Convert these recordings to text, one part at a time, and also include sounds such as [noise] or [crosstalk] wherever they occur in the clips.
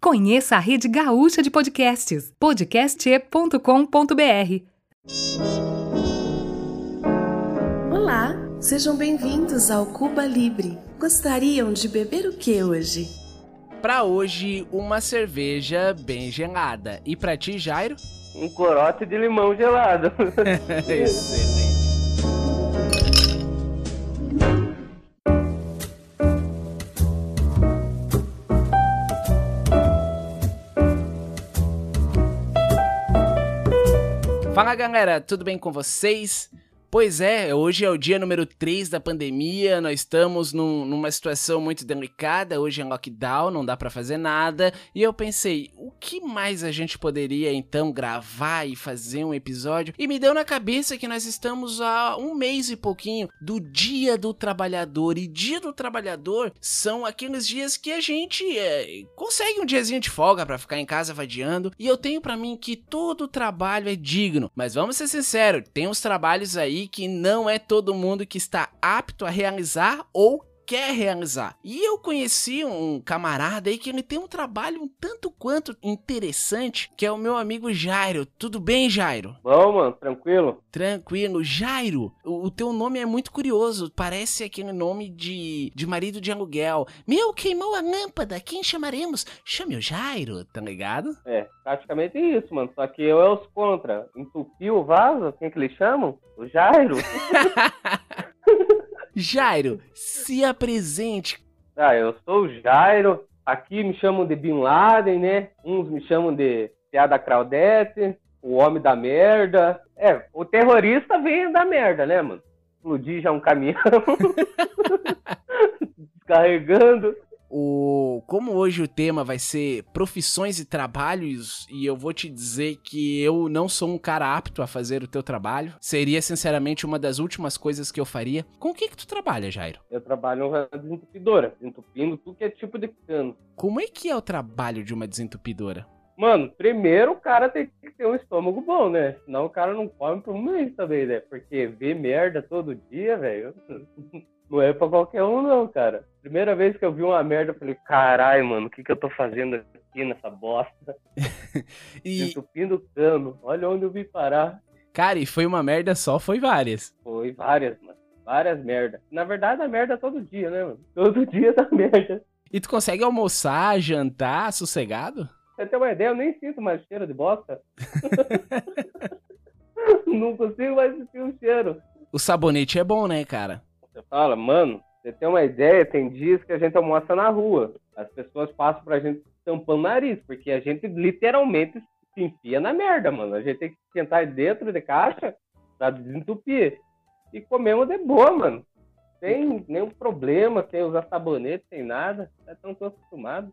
Conheça a rede gaúcha de podcasts, podcast.com.br. Olá, sejam bem-vindos ao Cuba Libre. Gostariam de beber o que hoje? Para hoje, uma cerveja bem gelada. E para ti, Jairo? Um corote de limão gelado. [laughs] Excelente. Galera, tudo bem com vocês? Pois é, hoje é o dia número 3 da pandemia, nós estamos num, numa situação muito delicada, hoje é lockdown, não dá para fazer nada, e eu pensei, o que mais a gente poderia então gravar e fazer um episódio? E me deu na cabeça que nós estamos há um mês e pouquinho do Dia do Trabalhador, e Dia do Trabalhador são aqueles dias que a gente é, consegue um diazinho de folga para ficar em casa vadiando, e eu tenho para mim que todo trabalho é digno, mas vamos ser sinceros, tem uns trabalhos aí que não é todo mundo que está apto a realizar ou quer realizar. E eu conheci um camarada aí que ele tem um trabalho um tanto quanto interessante, que é o meu amigo Jairo. Tudo bem, Jairo? Bom, mano, tranquilo? Tranquilo. Jairo, o, o teu nome é muito curioso. Parece aquele nome de, de marido de aluguel. Meu, queimou a lâmpada. Quem chamaremos? Chame o Jairo, tá ligado? É, praticamente isso, mano. Só que eu é os contra. Entupiu o vaso? Quem que eles chamam? O Jairo. [laughs] [laughs] Jairo, se apresente. Ah, eu sou o Jairo. Aqui me chamam de Bin Laden, né? Uns me chamam de Piada Claudete, o homem da merda. É, o terrorista vem da merda, né, mano? Explodir já um caminhão. [laughs] [laughs] Descarregando. O, como hoje o tema vai ser profissões e trabalhos, e eu vou te dizer que eu não sou um cara apto a fazer o teu trabalho, seria sinceramente uma das últimas coisas que eu faria. Com o que que tu trabalha, Jairo? Eu trabalho na desentupidora, entupindo tudo que é tipo de cano. Como é que é o trabalho de uma desentupidora? Mano, primeiro o cara tem que ter um estômago bom, né? Senão o cara não come por um mês também, né? Porque ver merda todo dia, velho. [laughs] Não é pra qualquer um, não, cara. Primeira vez que eu vi uma merda, eu falei, caralho, mano, o que que eu tô fazendo aqui nessa bosta? [laughs] e... Entupindo cano. Olha onde eu vim parar. Cara, e foi uma merda só, foi várias. Foi várias, mano. Várias merdas. Na verdade, a merda é todo dia, né, mano? Todo [laughs] dia dá merda. E tu consegue almoçar, jantar, sossegado? Você tem uma ideia, eu nem sinto mais cheiro de bosta. [laughs] não consigo mais sentir o cheiro. O sabonete é bom, né, cara? Você fala, mano, você tem uma ideia, tem dias que a gente almoça na rua. As pessoas passam pra gente tampando o nariz, porque a gente literalmente se enfia na merda, mano. A gente tem que sentar dentro de caixa pra desentupir. E comemos de boa, mano. Sem nenhum problema, sem usar sabonete, sem nada. Já estão todos acostumados.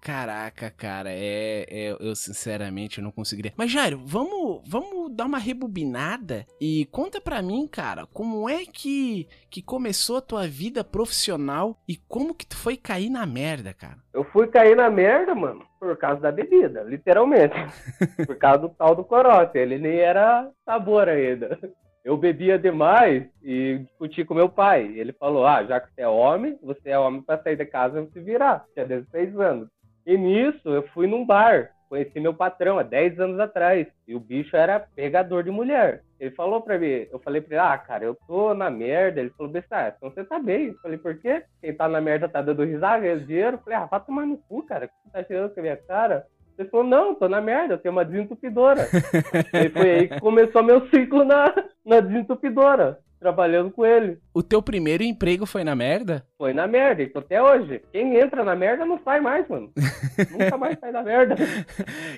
Caraca, cara, é, é, eu sinceramente não conseguiria. Mas Jairo, vamos, vamos dar uma rebobinada e conta pra mim, cara, como é que que começou a tua vida profissional e como que tu foi cair na merda, cara? Eu fui cair na merda, mano, por causa da bebida, literalmente. [laughs] por causa do tal do corote, ele nem era sabor ainda. Eu bebia demais e discuti com meu pai. Ele falou: Ah, já que você é homem, você é homem para sair de casa e se virar. Tinha 16 anos. E nisso eu fui num bar, conheci meu patrão há 10 anos atrás. E o bicho era pegador de mulher. Ele falou pra mim, eu falei pra ele, ah, cara, eu tô na merda. Ele falou, Bessa, então você tá bem. Eu falei, por quê? Quem tá na merda tá dando risada, ganhando dinheiro. Eu falei, ah, vai tomar no cu, cara. O que você tá tirando com a minha cara? Ele falou, não, tô na merda, eu tenho uma desentupidora. [laughs] e foi aí que começou meu ciclo na, na desentupidora trabalhando com ele. O teu primeiro emprego foi na merda? Foi na merda, isso até hoje. Quem entra na merda não sai mais, mano. [laughs] Nunca mais sai da merda.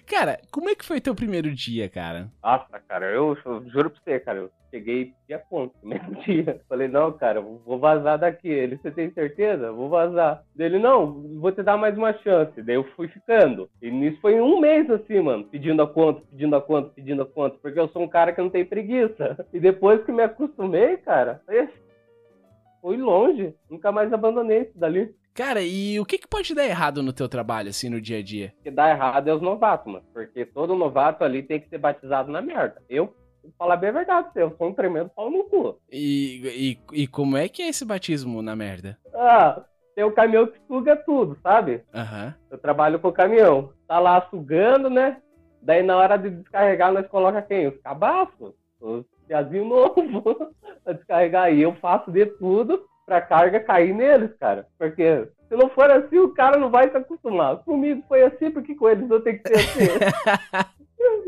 Cara, como é que foi teu primeiro dia, cara? Nossa, cara, eu, eu juro pra você, cara, eu cheguei dia ponto mesmo [laughs] dia. Falei, não, cara, vou vazar daqui. Ele, você tem certeza? Vou vazar. Dele, não, vou te dar mais uma chance. Daí eu fui ficando. E nisso foi um mês assim, mano, pedindo a conta, pedindo a conta, pedindo a conta, porque eu sou um cara que não tem preguiça. E depois que me acostumei, cara, fui longe. Nunca mais abandonei isso dali. Cara, e o que, que pode dar errado no teu trabalho, assim, no dia a dia? O que dá errado é os novatos, mano. Porque todo novato ali tem que ser batizado na merda. Eu, falar bem a verdade, eu sou um tremendo pau no cu. E, e, e como é que é esse batismo na merda? Ah, tem o caminhão que suga tudo, sabe? Aham. Eu trabalho com o caminhão. Tá lá sugando, né? Daí na hora de descarregar, nós coloca quem? Os cabaços. Os piazinhos novos [laughs] pra descarregar. E eu faço de tudo pra carga cair neles, cara. Porque se não for assim, o cara não vai se acostumar. Comigo foi assim, porque com eles eu tenho que ser assim.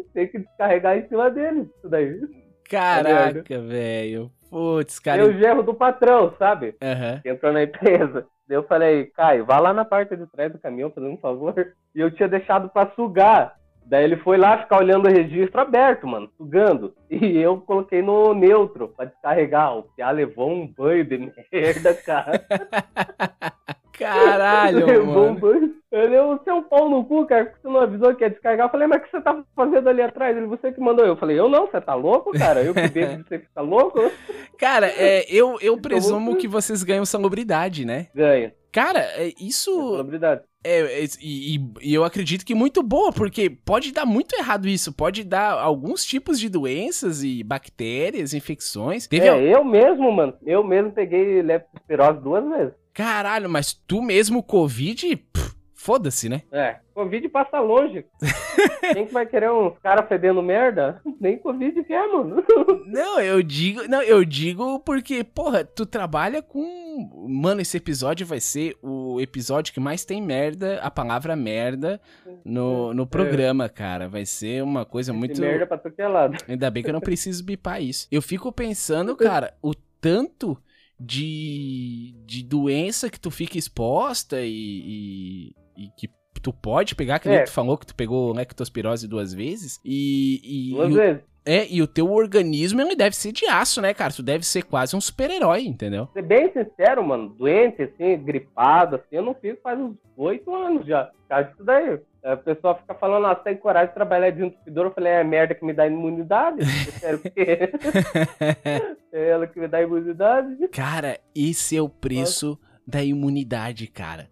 [laughs] tem que descarregar em cima deles, isso daí. Caraca, velho. Putz, cara. Eu gerro do patrão, sabe? Que entrou na empresa. Eu falei, Caio, vá lá na parte de trás do caminhão, fazendo um favor. E eu tinha deixado pra sugar. Daí ele foi lá ficar olhando o registro aberto, mano, sugando. E eu coloquei no neutro pra descarregar. O Piá levou um banho de merda, cara. [laughs] Caralho, levou um mano. banho. Ele, você é um pau no cu, cara, porque você não avisou que ia descarregar. Eu falei, mas o que você tá fazendo ali atrás? Ele, você que mandou. Eu falei, eu não, você tá louco, cara? Eu que você que tá louco? [laughs] Cara, é, eu, eu presumo muito- que vocês ganham salubridade, né? Ganha. Cara, é, isso Celebridade. é, é- e, e- eu acredito que muito boa, porque pode dar muito errado isso. Pode dar alguns tipos de doenças e bactérias, infecções. Teve al- É, eu mesmo, mano. Eu mesmo peguei leptospirose duas vezes. Caralho, mas tu mesmo, Covid, pff, foda-se, né? É, Covid passa longe. [laughs] Quem que vai querer uns caras fedendo merda? Nem Covid quer, mano. [laughs] Não, eu digo, não, eu digo porque, porra, tu trabalha com, mano, esse episódio vai ser o episódio que mais tem merda, a palavra merda no, no programa, cara. Vai ser uma coisa muito Esse merda pra todo que é lado. Ainda bem que eu não preciso bipar isso. Eu fico pensando, [laughs] cara, o tanto de, de doença que tu fica exposta e, e, e que tu pode pegar, que É. tu falou que tu pegou lectospirose duas vezes. E, e, Duas e o- vezes. é, e o teu organismo ele deve ser de aço, né, cara? Tu deve ser quase um super-herói, entendeu? Ser bem sincero, mano, doente, assim, gripado, assim, eu não fico faz uns oito anos já. Por causa disso daí. A pessoa fica falando, ah, tem coragem de trabalhar de entupidor. Eu falei, é merda que me dá imunidade. Eu o quê? [laughs] [laughs] é ela que me dá imunidade. Cara, esse é o preço da imunidade, cara.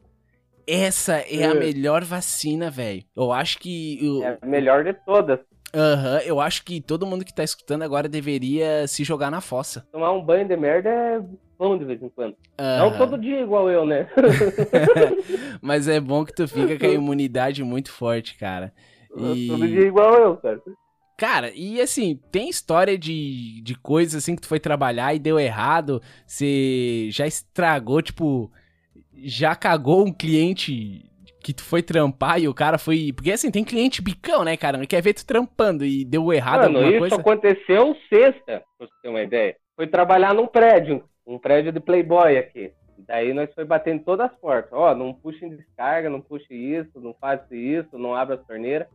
Essa é a É. melhor vacina, velho. Eu acho que. eu- É a melhor de todas. Aham, eu acho que todo mundo que tá escutando agora deveria se jogar na fossa. Tomar um banho de merda é bom de vez em quando. Aham. Não todo dia igual eu, né? [laughs] Mas é bom que tu fica com a imunidade muito forte, cara. Todo E, dia igual eu, cara. cara, e assim, tem história de, de coisas assim que tu foi trabalhar e deu errado, você já estragou, tipo, já cagou um cliente que tu foi trampar e o cara foi. Porque assim, tem cliente bicão, né, cara? Não quer ver tu trampando e deu errado Mano, alguma isso coisa. aconteceu sexta, pra você ter uma ideia. Foi trabalhar num prédio, um prédio de Playboy aqui. Daí nós foi batendo todas as portas. Ó, não puxe em descarga, não puxe isso, não faça isso, não abra as torneiras.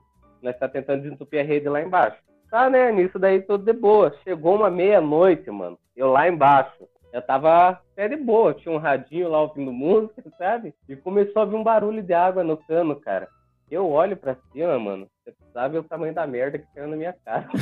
Nós tá tentando desentupir a rede lá embaixo. Tá, né? Nisso daí tudo de boa. Chegou uma meia-noite, mano. Eu lá embaixo. Eu tava até de boa. Tinha um radinho lá ouvindo música, [laughs] sabe? E começou a vir um barulho de água no cano, cara. Eu olho pra cima, mano. Você sabe o tamanho da merda que caiu na minha cara. [laughs]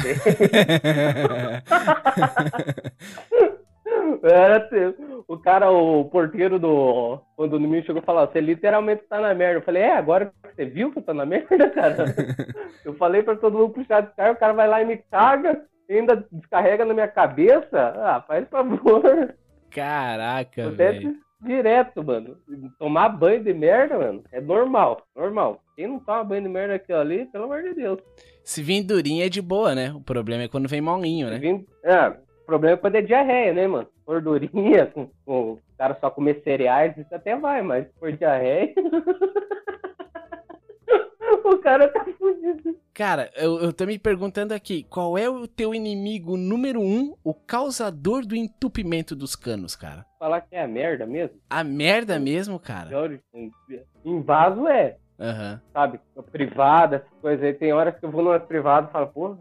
Era assim, o cara, o porteiro do condomínio chegou e falou: Você literalmente tá na merda. Eu falei: É, agora você viu que eu tô na merda, cara? [laughs] Eu falei pra todo mundo puxar de carro, o cara vai lá e me caga, ainda descarrega na minha cabeça. Ah, faz favor. Caraca, velho. direto, mano. Tomar banho de merda, mano, é normal, normal. Quem não toma banho de merda aqui ali, pelo amor de Deus. Se vir durinha é de boa, né? O problema é quando vem molinho, né? Vim- É, o problema é quando é diarreia, né, mano? Gordurinha, [laughs] com, com o cara só comer cereais, isso até vai, mas for diarreia. [laughs] o cara tá fudido. Cara, eu, eu tô me perguntando aqui, qual é o teu inimigo número um, o causador do entupimento dos canos, cara? Falar que é a merda mesmo. A merda mesmo, cara? Em- vaso é, Aham. sabe? Privada, essas coisas aí. Tem horas que eu vou numa privada e falo, pô,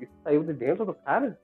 isso saiu de dentro do cara?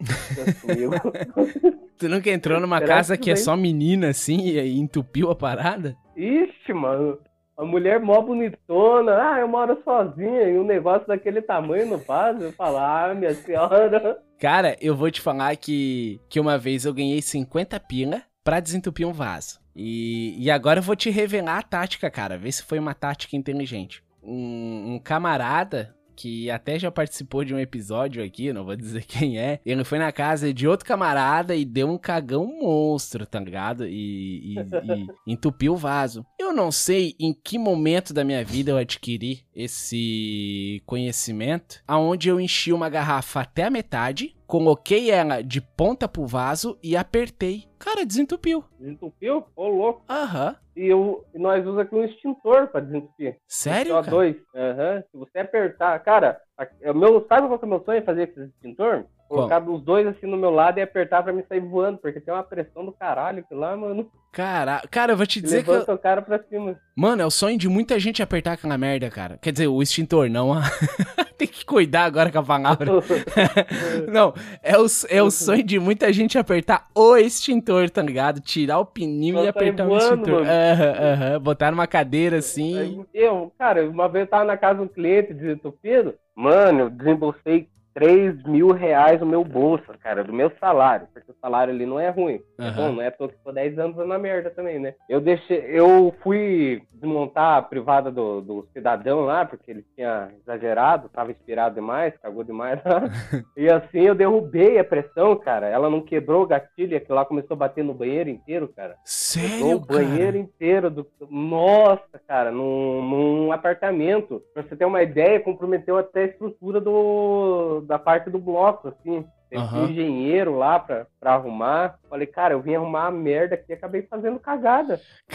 Comigo. [laughs] Tu nunca entrou numa Será casa que que é só menina assim e aí entupiu a parada? Ixi, mano. A mulher mó bonitona, ah, eu moro sozinha, e um negócio daquele tamanho no vaso, eu falo, ah, minha senhora. Cara, eu vou te falar que, que uma vez eu ganhei 50 pila pra desentupir um vaso. E, e agora eu vou te revelar a tática, cara. Vê se foi uma tática inteligente. Um, um camarada que até já participou de um episódio aqui, não vou dizer [laughs] quem é. Ele foi na casa de outro camarada e deu um cagão monstro, tá ligado? E, e, e [laughs] entupiu o vaso. Eu não sei em que momento da minha vida eu adquiri esse conhecimento, aonde eu enchi uma garrafa até a metade, coloquei ela de ponta pro vaso e apertei. Cara, desentupiu. Desentupiu? Ô, louco. Aham. E, eu, e nós usamos aqui um extintor pra desentupir. Sério, Só dois. Aham. Se você apertar. Cara, a- o meu, sabe qual que é o meu sonho? Fazer esse extintor? Colocar os dois assim no meu lado e apertar pra me sair voando, porque tem uma pressão do caralho que lá, mano. Cara, cara, eu vou te dizer que. eu- levanta o cara pra cima. Mano, é o sonho de muita gente apertar aquela merda, cara. Quer dizer, o extintor, não. a- [laughs] Tem que cuidar agora com a palavra. [laughs] Não, é o, é o [laughs] sonho de muita gente apertar o extintor, tá ligado? Tirar o pininho Só e apertar o voando, extintor. mano. Aham, aham. Botar numa cadeira assim. Eu, cara, uma vez eu tava na casa de um cliente desentupido, mano, eu desembolsei 3 mil reais no meu bolso, cara, do meu salário, porque o salário ali não é ruim. Aham. bom, não é porque eu tô 10 anos na merda também, né? Eu deixei, eu fui desmontar a privada do, do cidadão lá, porque ele tinha exagerado, tava inspirado demais, cagou demais lá. [laughs] e assim eu derrubei a pressão, cara. Ela não quebrou o gatilho aquilo lá começou a bater no banheiro inteiro, cara. Quebrou Sério, o banheiro inteiro do. Nossa, cara, num, num apartamento. Pra você ter uma ideia, comprometeu até a estrutura do, da parte do bloco, assim. Teve Aham. um engenheiro lá pra, pra arrumar. Falei, cara, eu vim arrumar a merda aqui e acabei fazendo cagada. [laughs]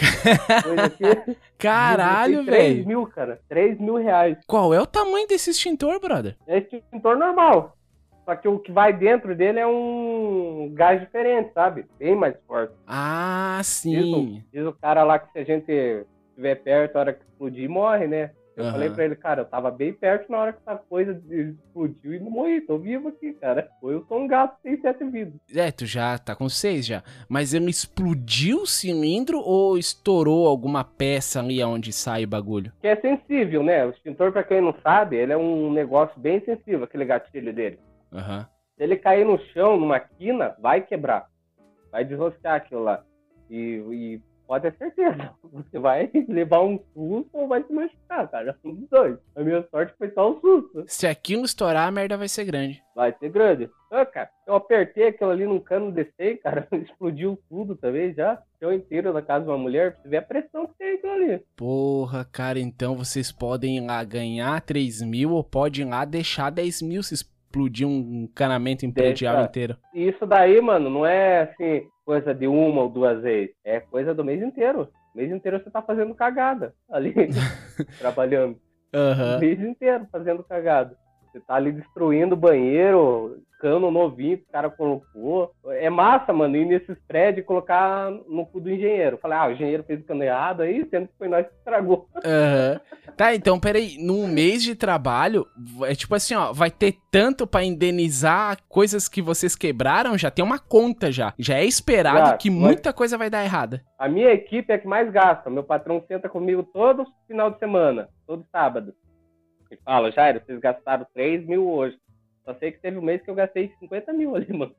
Aqui. Caralho, 3 velho. mil, cara. 3 mil reais. Qual é o tamanho desse extintor, brother? É extintor normal. Só que o que vai dentro dele é um gás diferente, sabe? Bem mais forte. Ah, Diz, sim. o- diz o cara lá que se a gente estiver perto, a hora que explodir, morre, né? Eu Aham. falei pra ele, cara, eu tava bem perto na hora que essa coisa explodiu e não morri, tô vivo aqui, cara. Eu sou um gato que tem sete vidas. É, tu já tá com seis já. Mas ele explodiu o cilindro ou estourou alguma peça ali onde sai o bagulho? Que é sensível, né? O extintor, pra quem não sabe, ele é um negócio bem sensível, aquele gatilho dele. Aham. Se ele cair no chão, numa quina, vai quebrar. Vai desroscar aquilo lá. E, e pode ter certeza, [laughs] você vai levar um susto ou vai se machucar, cara. Um dos dois. A minha sorte foi só um susto. Se aquilo estourar, a merda vai ser grande. Vai ser grande. Ah, cara, eu apertei aquilo ali num cano desse cara, [laughs] explodiu tudo também já. Chão inteiro na casa de uma mulher, você ver a pressão que tem aquilo ali. Porra, cara, então vocês podem ir lá ganhar 3 mil ou podem ir lá deixar 10 mil se explodir um encanamento Deixa. inteiro. Isso daí, mano, não é assim, coisa de uma ou duas vezes. É coisa do mês inteiro. O mês inteiro você tá fazendo cagada ali, [laughs] trabalhando. O Aham. mês inteiro fazendo cagada. Você tá ali destruindo o banheiro, cano novinho que o cara colocou. É massa, mano, ir nesses prédios e colocar no cu do engenheiro. Falar, ah, o engenheiro fez o cano errado aí, sendo que foi nós que estragou. Aham. Tá, então peraí, num mês de trabalho, é tipo assim, ó, vai ter tanto pra indenizar coisas que vocês quebraram, já tem uma conta já. Já é esperado que muita coisa vai dar errada. A minha equipe é que mais gasta. Meu patrão senta comigo todo final de semana, todo sábado. E fala, Jairo, vocês gastaram 3 mil hoje. Só sei que teve um mês que eu gastei 50 mil ali, [laughs] mano.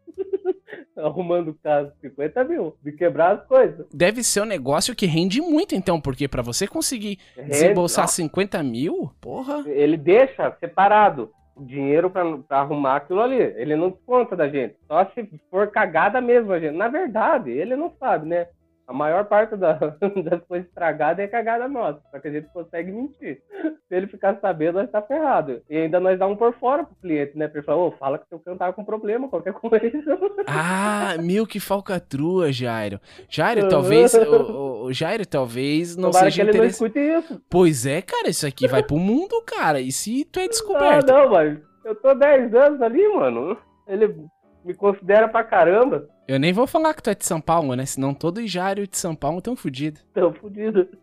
Arrumando o caso, 50 mil. De quebrar as coisas. Deve ser um negócio que rende muito, então, porque pra você conseguir desembolsar 50 mil, porra. Ele deixa separado o dinheiro pra, pra arrumar aquilo ali. Ele não desconta da gente. Só se for cagada mesmo, a gente. Na verdade, ele não sabe, né? A maior parte da- [laughs] das coisas estragadas é cagada nossa. Só que a gente consegue mentir. Se ele ficar sabendo, nós tá ferrado. E ainda nós dá um por fora pro cliente, né? Pra ele falar, ô, fala que seu cano tava com problema, qualquer [laughs] coisa. Ah, mil que falcatrua, Jairo. Jairo, talvez. O, o- Jairo, talvez não Tomara que seja ele não interessante. escute isso. Pois é, cara, isso aqui vai pro mundo, cara. E se tu é [laughs] descoberto? não, mas eu tô 10 anos ali, mano. Ele me considera pra caramba. Eu nem vou falar que tu é de São Paulo, né? Senão todo Jairo de São Paulo tão fudido. [laughs] Tô fudido. [laughs]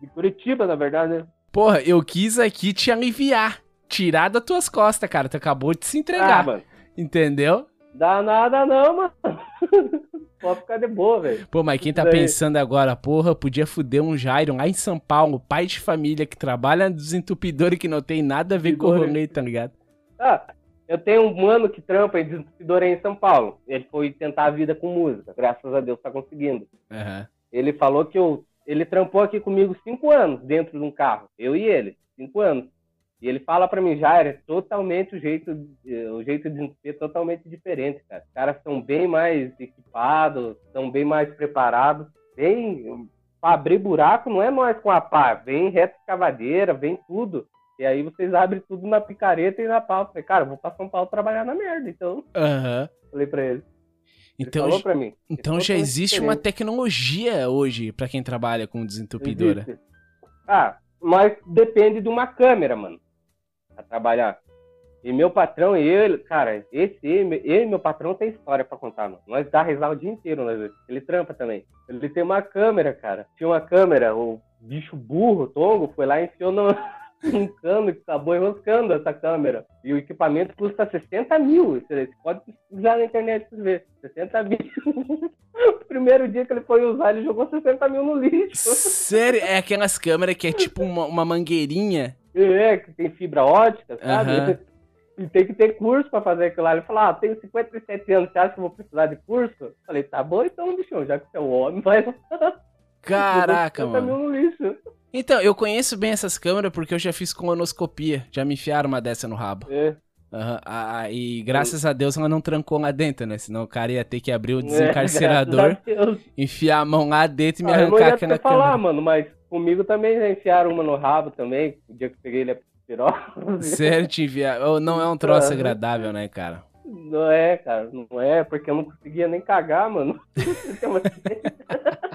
De Curitiba, na verdade, né? Porra, eu quis aqui te aliviar. Tirar das tuas costas, cara. Tu acabou de se entregar. Ah, mano. entendeu? Dá nada não, mano. [laughs] Pode ficar de boa, velho. Pô, mas quem tá pensando agora, porra, podia fuder um Jairo lá em São Paulo, pai de família que trabalha no desentupidor e que não tem nada a ver com o Entupidor, rolê, tá ligado? Ah, eu tenho um mano que trampa em desentupidor em São Paulo. Ele foi tentar a vida com música. Graças a Deus tá conseguindo. Aham. Ele falou que eu, ele trampou aqui comigo cinco anos dentro de um carro. Eu e ele. Cinco anos. E ele fala pra mim, já é totalmente o jeito, o jeito de ser totalmente diferente, cara. Os caras são bem mais equipados, são bem mais preparados, bem para abrir buraco não é nós com a pá, vem reta escavadeira, vem tudo. E aí vocês abrem tudo na picareta e na pau. Falei, cara, vou pra São Paulo trabalhar na merda, então. Aham. Falei pra ele. Então, ele falou pra mim. então "É já existe uma diferente." tecnologia hoje pra quem trabalha com desentupidora. Existe. Ah, mas depende de uma câmera, mano. Pra trabalhar. E meu patrão e ele, cara, esse ele e meu patrão tem história pra contar, mano. Nós dá risada o dia inteiro, nós dois. Ele trampa também. Ele tem uma câmera, cara. Tinha uma câmera, o bicho burro, tongo, foi lá e enfiou no, [laughs] um cano que acabou enroscando essa câmera. E o equipamento custa 60 mil. Você pode usar na internet pra você ver. 60 mil. o [laughs] primeiro dia que ele foi usar, ele jogou 60 mil no lixo. Sério? É aquelas câmeras que é tipo uma, uma mangueirinha. É, que tem fibra ótica, sabe? Aham. E tem que ter curso pra fazer aquilo lá. Ele falou, ah, tenho 57 anos, você acha que eu vou precisar de curso? Eu falei, tá bom então, bichão, já que você é um homem, vai lá. [laughs] Caraca, Jogou 60 mano. Então, eu conheço bem essas câmeras porque eu já fiz colonoscopia. Já me enfiaram uma dessa no rabo. É. Aham, ah, e graças a Deus ela não trancou lá dentro, né? Senão o cara ia ter que abrir o É, [laughs] desencarcerador, Deus. enfiar a mão lá dentro e me Ah, eu não arrancar ia aquela te falar, câmera. mano, mas comigo também já enfiaram uma no rabo também. O dia que eu peguei ele a pirose. [laughs] Sério, te enviar. Oh, não é um troço agradável, né, cara? Não é, cara, não é, porque eu não conseguia nem cagar, mano. [laughs]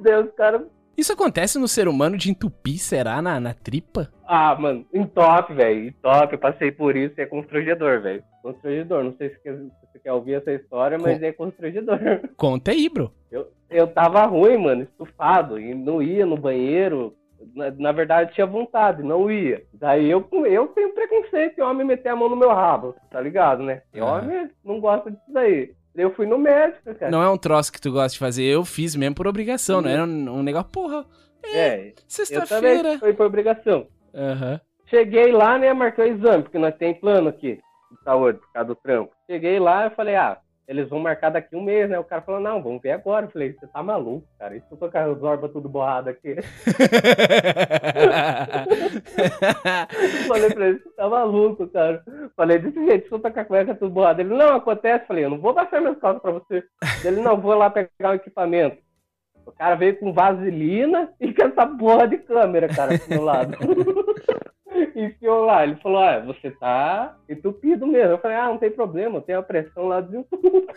Deus, cara. Isso acontece no ser humano de entupir, será? Na, na tripa? Ah, mano, em top, velho. Em top, eu passei por isso e é constrangedor, velho. Constrangedor. Não sei se você quer ouvir essa história, mas é constrangedor. [laughs] Conta aí, bro. Eu, eu tava ruim, mano, estufado, e não ia no banheiro. Na, na verdade, tinha vontade, não ia. Daí eu, eu tenho preconceito em homem meter a mão no meu rabo, tá ligado, né? E homem não gosta disso daí. Eu fui no médico, cara. Não é um troço que tu gosta de fazer. Eu fiz mesmo por obrigação, não era um, um negócio. Porra, É, também sexta-feira. foi por obrigação. Aham. Cheguei lá, né, marquei o exame, porque nós tem plano aqui de saúde, por causa do trampo. Cheguei lá, eu falei, ah, eles vão marcar daqui um mês, né? O cara falou, não, vamos ver agora. Eu falei, você tá maluco, cara? Isso eu tô com as orbas tudo borrado aqui. [laughs] Falei pra ele, você tá maluco, cara. Falei, desse jeito, se eu tô com a cueca tudo borrada. Ele, não, acontece. Falei, eu não vou baixar minhas calças pra você. Ele, não, vou lá pegar o equipamento. O cara veio com vaselina e com essa porra de câmera, cara, do meu lado. [laughs] Enfiou lá, ele falou, ah, você tá entupido mesmo. Eu falei, ah, não tem problema, tenho a pressão lá desentupido. [laughs]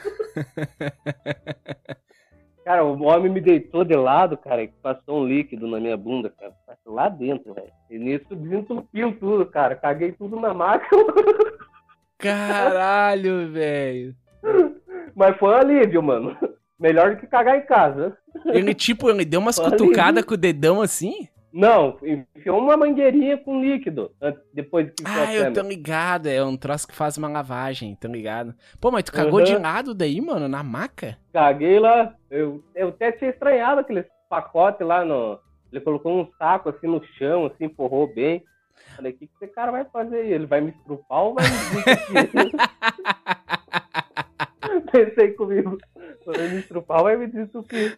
Cara, o homem me deitou de lado, cara, e passou um líquido na minha bunda, cara. Passou Lá dentro, velho. E nisso desentupiu tudo, cara. Caguei tudo na máquina. Caralho, velho. Mas foi um alívio, mano. Melhor do que cagar em casa. Ele, tipo, ele deu umas cutucadas com o dedão assim? Não, enfiou uma mangueirinha com líquido depois que Ah, eu tô ligado. É um troço que faz uma lavagem, tô ligado. Pô, mas tu cagou Uhum. de lado daí, mano, na maca? Caguei lá. Eu, eu até tinha estranhado aquele pacote lá no. Ele colocou um saco assim no chão, assim, forrou bem. Falei, o que, que esse cara vai fazer aí? Ele vai me estrupar ou vai me? [laughs] Pensei comigo. Vai me estrupar ou vai me desentupir?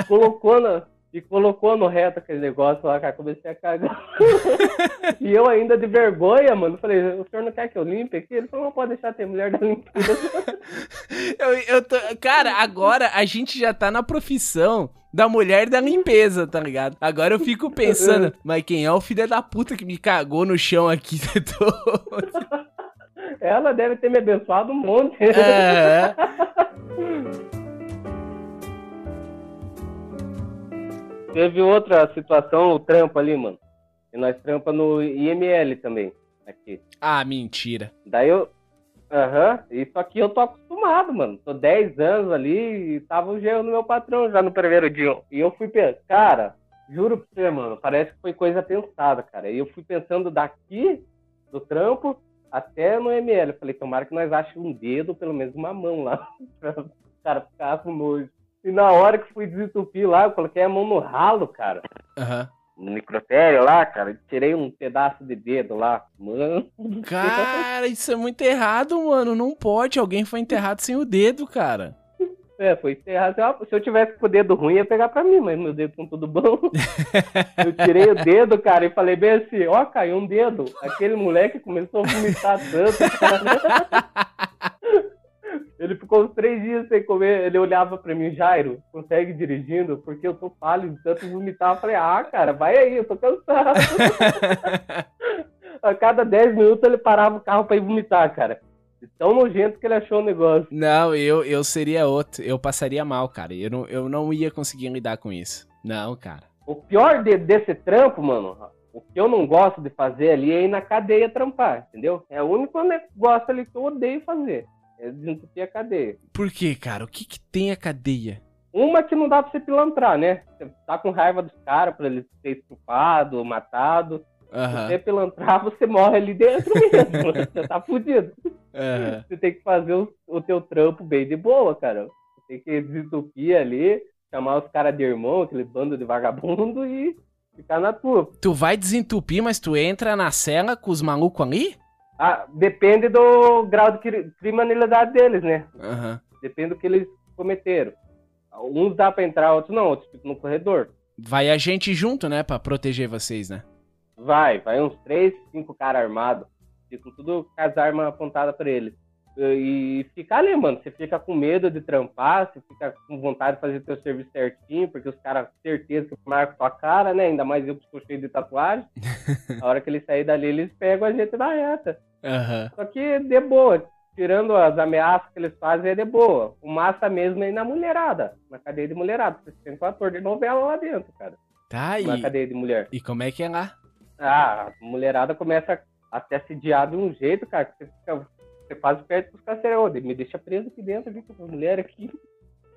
E colocou na. E colocou no reto aquele negócio lá, cara, comecei a cagar. [laughs] e eu ainda de vergonha, mano, falei, o senhor não quer que eu limpe aqui? Ele falou, não pode deixar ter mulher da limpeza. [laughs] Eu, eu tô... Cara, agora a gente já tá na profissão da mulher da limpeza, tá ligado? Agora eu fico pensando, [laughs] mas quem é o filho da puta que me cagou no chão aqui? Ela deve ter me abençoado um monte. É. Teve outra situação, o trampo ali, mano. E nós trampa no IML também, aqui. Ah, mentira. Daí eu. Aham, isso aqui eu tô acostumado, mano. Tô 10 anos ali e tava o gelo no meu patrão já no primeiro dia. E eu fui pensando, cara, juro pra você, mano, parece que foi coisa pensada, cara. E eu fui pensando daqui do trampo até no ML. Eu falei, tomara que nós achemos um dedo, pelo menos uma mão lá, [laughs] pra o cara ficar com nojo. E na hora que fui desentupir lá, eu coloquei a mão no ralo, cara. Aham. No microtério lá, cara, tirei um pedaço de dedo lá. Mano. Cara, isso é muito errado, mano. Não pode. Alguém foi enterrado sem o dedo, cara. É, foi enterrar. Se eu- Se eu tivesse com o dedo ruim, ia pegar pra mim, mas meu dedo com tudo bom. [laughs] Eu tirei o dedo, cara, e falei bem assim, ó, caiu um dedo. Aquele moleque começou a vomitar tanto, cara. [laughs] Ele ficou uns três dias sem comer. Ele olhava pra mim, Jairo, consegue ir dirigindo? Porque eu tô pálido, tanto vomitar. Eu falei, ah, cara, vai aí, eu tô cansado. [laughs] a cada 10 minutos ele parava o carro pra ir vomitar, cara. Tão nojento que ele achou o negócio. Não, eu, eu seria outro. Eu passaria mal, cara. Eu não, eu não ia conseguir lidar com isso. Não, cara. O pior de- desse trampo, mano, o que eu não gosto de fazer ali é ir na cadeia trampar, entendeu? É o único negócio ali que eu odeio fazer. É desentupir a cadeia. Por quê, cara? O que que tem a cadeia? Uma que não dá pra você pilantrar, né? Você tá com raiva dos caras pra eles ser estrupado, matado. Se Aham. você pilantrar, você morre ali dentro mesmo. [laughs] você tá fudido. aham. Você tem que fazer o, o teu trampo bem de boa, cara. Você tem que desentupir ali, chamar os caras de irmão, aquele bando de vagabundo e ficar na tua. Tu vai desentupir, mas tu entra na cela com os malucos ali? Ah, depende do grau de cri- criminalidade deles, né? Aham. Depende do que eles cometeram. Uns dá pra entrar, outros não, outros ficam no corredor. Vai a gente junto, né? Pra proteger vocês, né? Vai, vai uns três, cinco caras armados. Ficam tudo com as armas apontadas pra eles. E fica ali, mano. Você fica com medo de trampar, você fica com vontade de fazer teu serviço certinho, porque os caras, certeza que marcam tua cara, né? Ainda mais eu que sou cheio de tatuagem. [laughs] a hora que eles saírem dali, eles pegam a gente na reta. Aham. Só que de boa, tirando as ameaças que eles fazem, é de boa. O massa mesmo é na mulherada, na cadeia de mulherada. Você tem um ator de novela lá dentro, cara. Tá, Na e, cadeia de mulher. e como é que é lá? Ah, a mulherada começa a te assediar de um jeito, cara, que você fica. Você quase perde pros carcereiros. Me deixa preso aqui dentro, aqui com essa mulher aqui.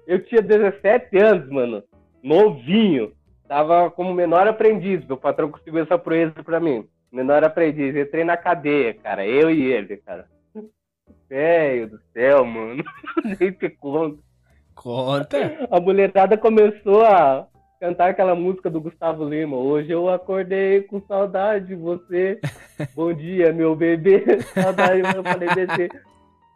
Eu tinha 17 anos, mano. Novinho. Tava como menor aprendiz. Meu patrão conseguiu essa proeza pra mim. Menor aprendiz. Entrei na cadeia, cara. Eu e ele, cara. Velho do céu, mano. [laughs] Nem te conto. Conta. A mulherada começou a cantar aquela música do Gustavo Lima. Hoje eu acordei com saudade de você. [laughs] Bom dia, meu bebê. Saudade, eu falei desse.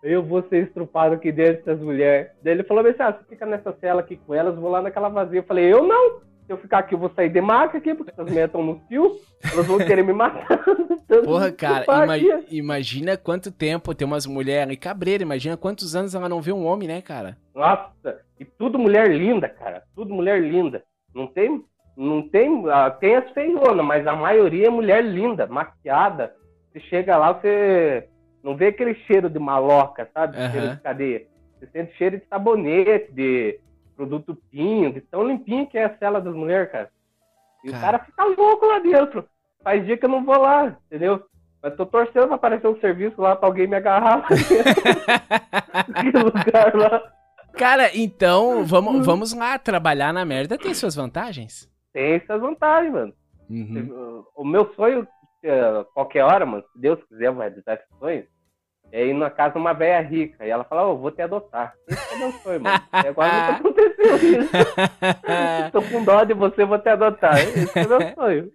Eu vou ser estrupado aqui dentro das mulheres. Daí ele falou assim: ah, você fica nessa cela aqui com elas, vou lá naquela vazia. Eu falei: eu não. Se eu ficar aqui, eu vou sair de maca aqui, porque essas mulheres estão no fio. Elas vão querer me matar. [laughs] Porra, cara, estrupar ima- imagina quanto tempo tem umas mulheres ali cabreira. Imagina quantos anos ela não vê um homem, né, cara? Nossa, e tudo mulher linda, cara. Tudo mulher linda. Não tem. Não tem. ah, Tem as feiona, mas a maioria é mulher linda, maquiada. Você chega lá, você não vê aquele cheiro de maloca, sabe? Aham. Cheiro de cadeia. Você sente cheiro de sabonete, de produto pinho, de tão limpinho que é a cela das mulheres, cara. E Cara. o cara fica louco lá dentro. Faz dia que eu não vou lá, entendeu? Mas tô torcendo pra aparecer um serviço lá pra alguém me agarrar [laughs] lugar lá. Cara, então, vamos, vamos lá. Trabalhar na merda tem suas vantagens. Tem essas vantagens, mano. Uhum. O meu sonho, eh, qualquer hora, mano, se Deus quiser, eu vou realizar esse sonho, é ir na casa uma velha rica. E ela fala, ô, vou te adotar. É meu sonho, mano. E agora nunca aconteceu isso. [laughs] Tô com dó de você, vou te adotar. Esse é meu sonho.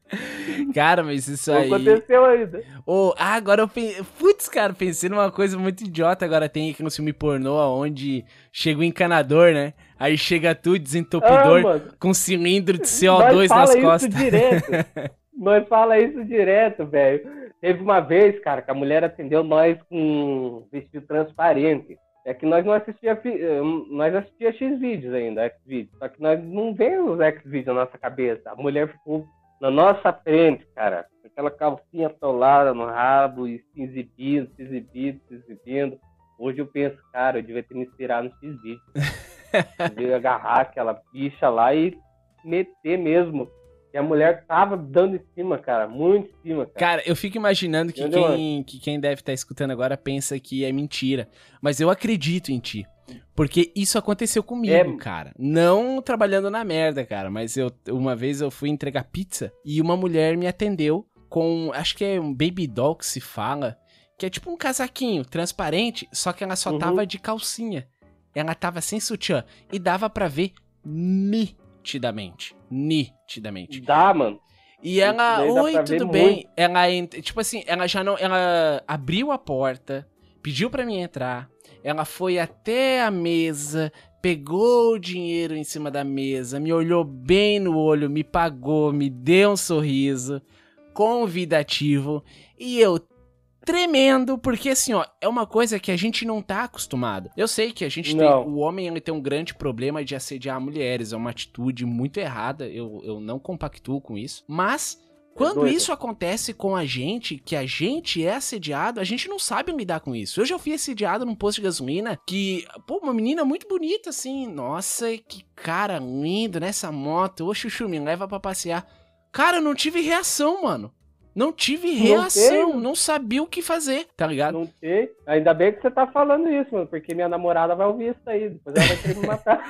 Cara, mas isso Não aí. aconteceu ainda. Ô, ah, agora eu pensei. Putz, cara, pensei numa coisa muito idiota. Agora tem aqui no filme pornô onde chega o encanador, né? Aí chega tu, Ah, desentupidor, mano, com cilindro de nós CO2 fala nas isso costas. direto. [laughs] Nós fala isso direto, velho. Teve uma vez, cara, que a mulher atendeu nós com vestido transparente. É que nós não assistia, eh, nós assistia X vídeos ainda, X vídeos. Só que nós não vemos os X vídeos na nossa cabeça. A mulher ficou na nossa frente, cara, aquela calcinha atolada no rabo e se exibindo, se exibindo, se exibindo. Hoje eu penso, cara, eu devia ter me inspirado no X vídeo. [laughs] Devia agarrar aquela bicha lá e meter mesmo. E a mulher tava dando em cima, cara, muito em cima, cara. Cara, eu fico imaginando que Entendeu? quem, que quem deve estar escutando agora pensa que é mentira. Mas eu acredito em ti. Porque isso aconteceu comigo, É. cara. Não trabalhando na merda, cara. Mas eu uma vez eu fui entregar pizza e uma mulher me atendeu com. Acho que é um baby doll que se fala. Que é tipo um casaquinho transparente, só que ela só Uhum. tava de calcinha. Ela tava sem sutiã. E dava pra ver nitidamente. Nitidamente. Dá, mano. E ela, oi, tudo bem? muito. Ela, tipo assim, ela já não, ela abriu a porta, pediu pra mim entrar. Ela foi até a mesa, pegou o dinheiro em cima da mesa, me olhou bem no olho, me pagou, me deu um sorriso convidativo e eu tremendo, porque assim, ó, é uma coisa que a gente não tá acostumado. Eu sei que a gente Não. tem. O homem ele tem um grande problema de assediar mulheres. É uma atitude muito errada. Eu, eu não compactuo com isso. Mas. Quando isso acontece com a gente, que a gente é assediado, a gente não sabe lidar com isso. Eu já fui assediado num posto de gasolina que, pô, uma menina muito bonita assim. Nossa, que cara lindo nessa moto. Ô, Chuchu, me leva pra passear. Cara, eu não tive reação, mano. Não tive reação, teve? não sabia o que fazer, tá ligado? Não sei. Ainda bem que você tá falando isso, mano, porque minha namorada vai ouvir isso aí. Depois ela vai querer me matar.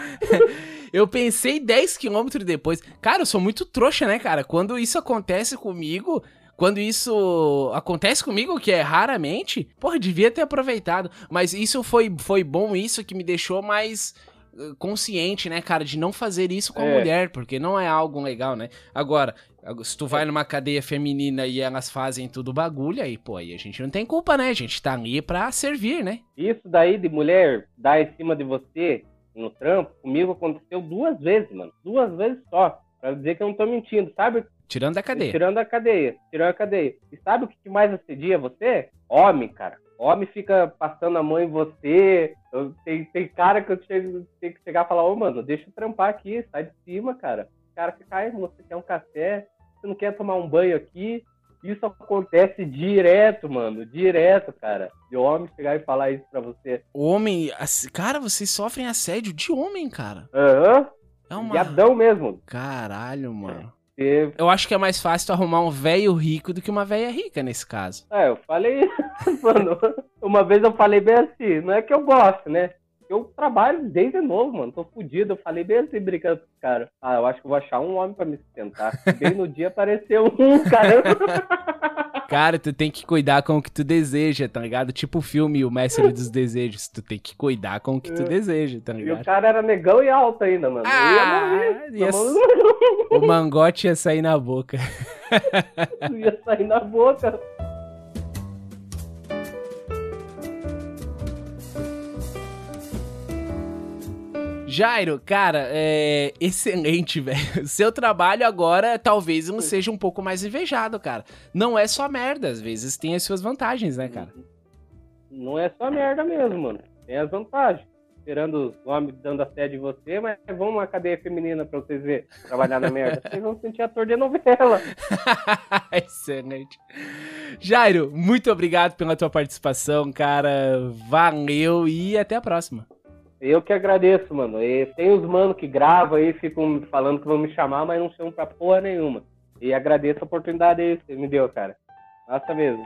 [laughs] Eu pensei 10 quilômetros depois. Cara, eu sou muito trouxa, né, cara? Quando isso acontece comigo, quando isso acontece comigo, que é raramente, porra, devia ter aproveitado. Mas isso foi, foi bom, isso que me deixou mais consciente, né, cara, de não fazer isso com a É. mulher, porque não é algo legal, né? Agora, se tu vai numa cadeia feminina e elas fazem tudo bagulho, aí, pô, aí a gente não tem culpa, né? A gente tá ali pra servir, né? Isso daí de mulher dar em cima de você no trampo, comigo aconteceu duas vezes, mano. Duas vezes só. Pra dizer que eu não tô mentindo, sabe? Tirando da cadeia. Tirando a cadeia. Tirando a cadeia. E sabe o que mais assedia você? Homem, cara. Homem fica passando a mão em você. Eu- tem, tem cara que eu chego, tenho que chegar e falar, ô, mano, deixa eu trampar aqui, sai de cima, cara. O cara fica, ai, você quer um café? Você não quer tomar um banho aqui? Isso acontece direto, mano. Direto, cara. De homem chegar e falar isso pra você. Homem, cara, vocês sofrem assédio de homem, cara. Aham. É uma. Viadão mesmo. Caralho, mano. Você- Eu acho que é mais fácil arrumar um velho rico do que uma velha rica nesse caso. É, eu falei [laughs] mano. Uma vez eu falei bem assim, não é que eu gosto, né? Eu trabalho desde novo, mano. Tô fudido. Eu falei bem assim, brincando com os caras. Ah, eu acho que vou achar um homem pra me sustentar. Bem no dia apareceu um, caramba. [laughs] Cara, tu tem que cuidar com o que tu deseja, tá ligado? Tipo o filme O Mestre dos Desejos. Tu tem que cuidar com o que tu deseja, tá E o ligado? cara era negão e alto ainda, mano. Ah, morrer. ia- O mangote ia sair na boca. [laughs] ia sair na boca. Jairo, cara, é excelente, [laughs] velho. Seu trabalho agora talvez não seja um pouco mais invejado, cara. Não é só merda, às vezes tem as suas vantagens, né, cara? Não é só merda mesmo, mano. Tem as vantagens. Esperando os homens dando assédio em você, mas vamos uma cadeia feminina pra vocês verem trabalhar na merda. Vocês vão sentir ator de novela. [laughs] Excelente. Jairo, muito obrigado pela tua participação, cara. Valeu e até a próxima. Eu que agradeço, mano. E tem os mano que gravam aí, ficam falando que vão me chamar, mas não chamam pra porra nenhuma. E agradeço a oportunidade aí que você me deu, cara. Nossa mesmo.